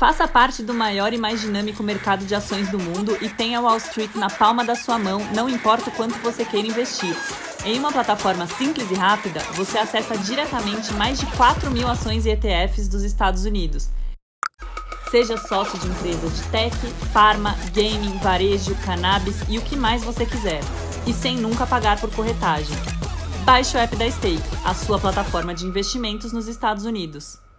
Faça parte do maior e mais dinâmico mercado de ações do mundo e tenha Wall Street na palma da sua mão, não importa o quanto você queira investir. Em uma plataforma simples e rápida, você acessa diretamente mais de 4 mil ações e ETFs dos Estados Unidos. Seja sócio de empresa de tech, farma, gaming, varejo, cannabis e o que mais você quiser. E sem nunca pagar por corretagem. Baixe o app da Stake, a sua plataforma de investimentos nos Estados Unidos.